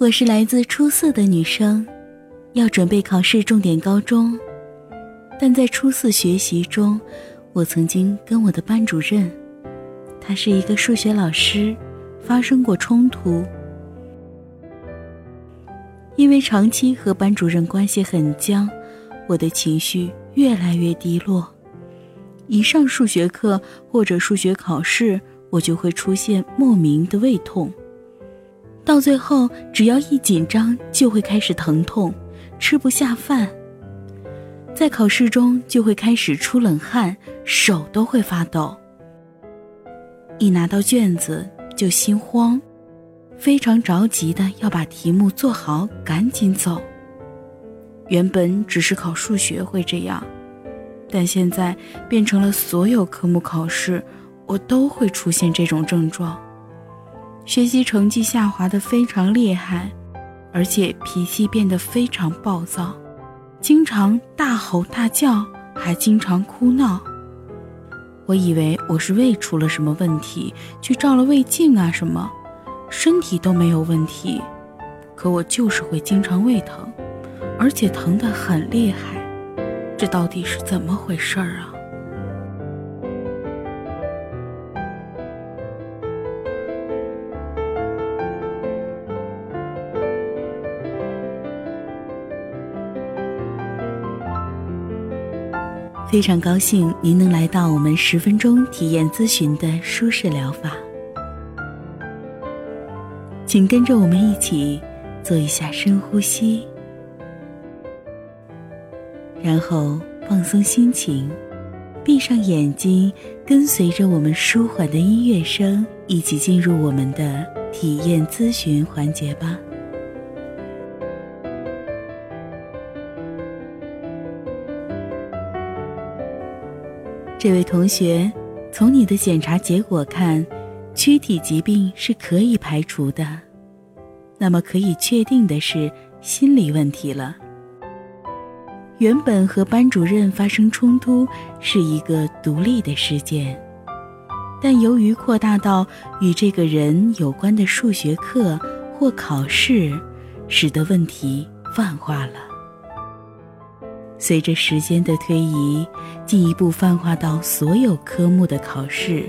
我是来自初四的女生，要准备考试重点高中，但在初四学习中，我曾经跟我的班主任，他是一个数学老师，发生过冲突。因为长期和班主任关系很僵，我的情绪越来越低落。一上数学课或者数学考试，我就会出现莫名的胃痛。到最后，只要一紧张就会开始疼痛，吃不下饭。在考试中就会开始出冷汗，手都会发抖。一拿到卷子就心慌，非常着急的要把题目做好，赶紧走。原本只是考数学会这样，但现在变成了所有科目考试，我都会出现这种症状。学习成绩下滑的非常厉害，而且脾气变得非常暴躁，经常大吼大叫，还经常哭闹。我以为我是胃出了什么问题，去照了胃镜啊什么，身体都没有问题，可我就是会经常胃疼，而且疼得很厉害，这到底是怎么回事儿啊？非常高兴您能来到我们十分钟体验咨询的舒适疗法，请跟着我们一起做一下深呼吸，然后放松心情，闭上眼睛，跟随着我们舒缓的音乐声，一起进入我们的体验咨询环节吧。这位同学，从你的检查结果看，躯体疾病是可以排除的。那么可以确定的是心理问题了。原本和班主任发生冲突是一个独立的事件，但由于扩大到与这个人有关的数学课或考试，使得问题泛化了。随着时间的推移，进一步泛化到所有科目的考试。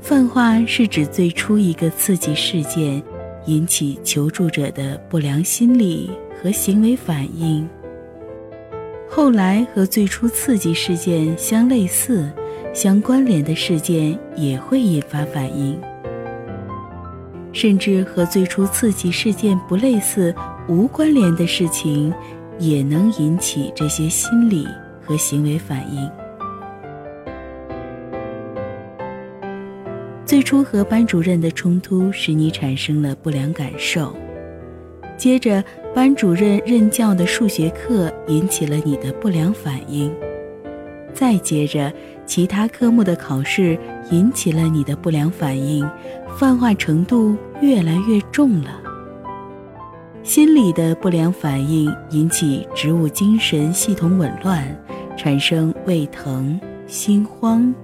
泛化是指最初一个刺激事件引起求助者的不良心理和行为反应，后来和最初刺激事件相类似、相关联的事件也会引发反应，甚至和最初刺激事件不类似、无关联的事情。也能引起这些心理和行为反应。最初和班主任的冲突使你产生了不良感受，接着班主任任教的数学课引起了你的不良反应，再接着其他科目的考试引起了你的不良反应，泛化程度越来越重了。心理的不良反应引起植物精神系统紊乱，产生胃疼、心慌。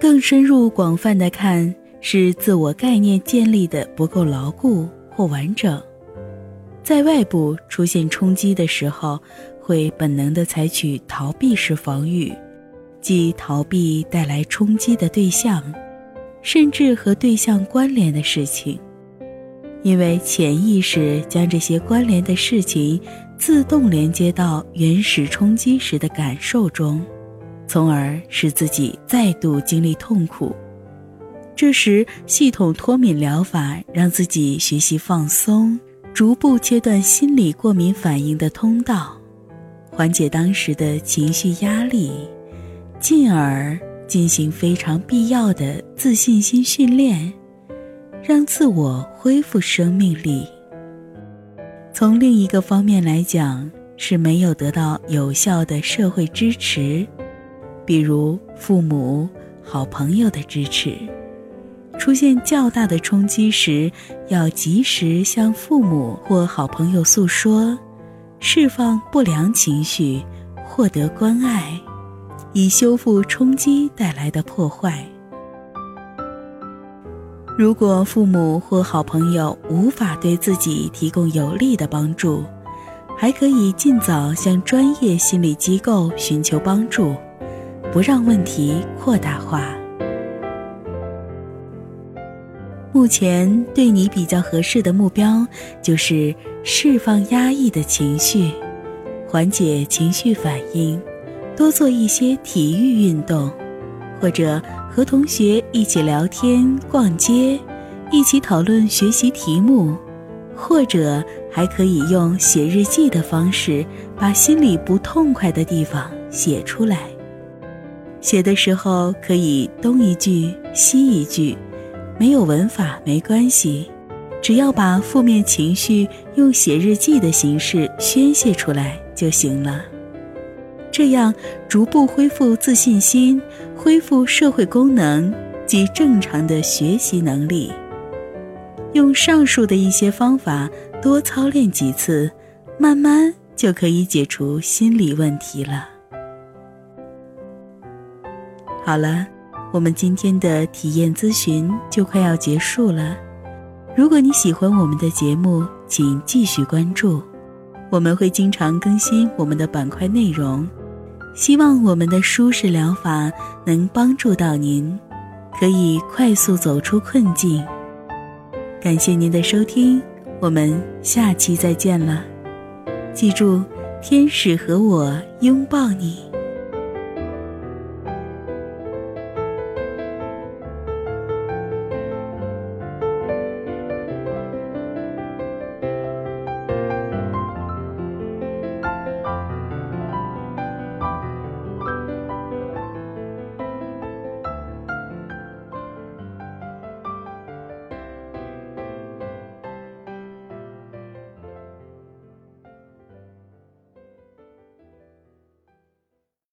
更深入、广泛的看，是自我概念建立的不够牢固或完整，在外部出现冲击的时候，会本能的采取逃避式防御，即逃避带来冲击的对象，甚至和对象关联的事情。因为潜意识将这些关联的事情自动连接到原始冲击时的感受中，从而使自己再度经历痛苦。这时，系统脱敏疗法让自己学习放松，逐步切断心理过敏反应的通道，缓解当时的情绪压力，进而进行非常必要的自信心训练。让自我恢复生命力。从另一个方面来讲，是没有得到有效的社会支持，比如父母、好朋友的支持。出现较大的冲击时，要及时向父母或好朋友诉说，释放不良情绪，获得关爱，以修复冲击带来的破坏。如果父母或好朋友无法对自己提供有力的帮助，还可以尽早向专业心理机构寻求帮助，不让问题扩大化。目前对你比较合适的目标就是释放压抑的情绪，缓解情绪反应，多做一些体育运动，或者和同学一起聊天、逛街，一起讨论学习题目，或者还可以用写日记的方式把心里不痛快的地方写出来。写的时候可以东一句西一句。没有文法没关系，只要把负面情绪用写日记的形式宣泄出来就行了。这样逐步恢复自信心，恢复社会功能及正常的学习能力。用上述的一些方法多操练几次，慢慢就可以解除心理问题了。好了。我们今天的体验咨询就快要结束了。如果你喜欢我们的节目，请继续关注，我们会经常更新我们的板块内容。希望我们的舒适疗法能帮助到您，可以快速走出困境。感谢您的收听，我们下期再见了。记住，天使和我拥抱你。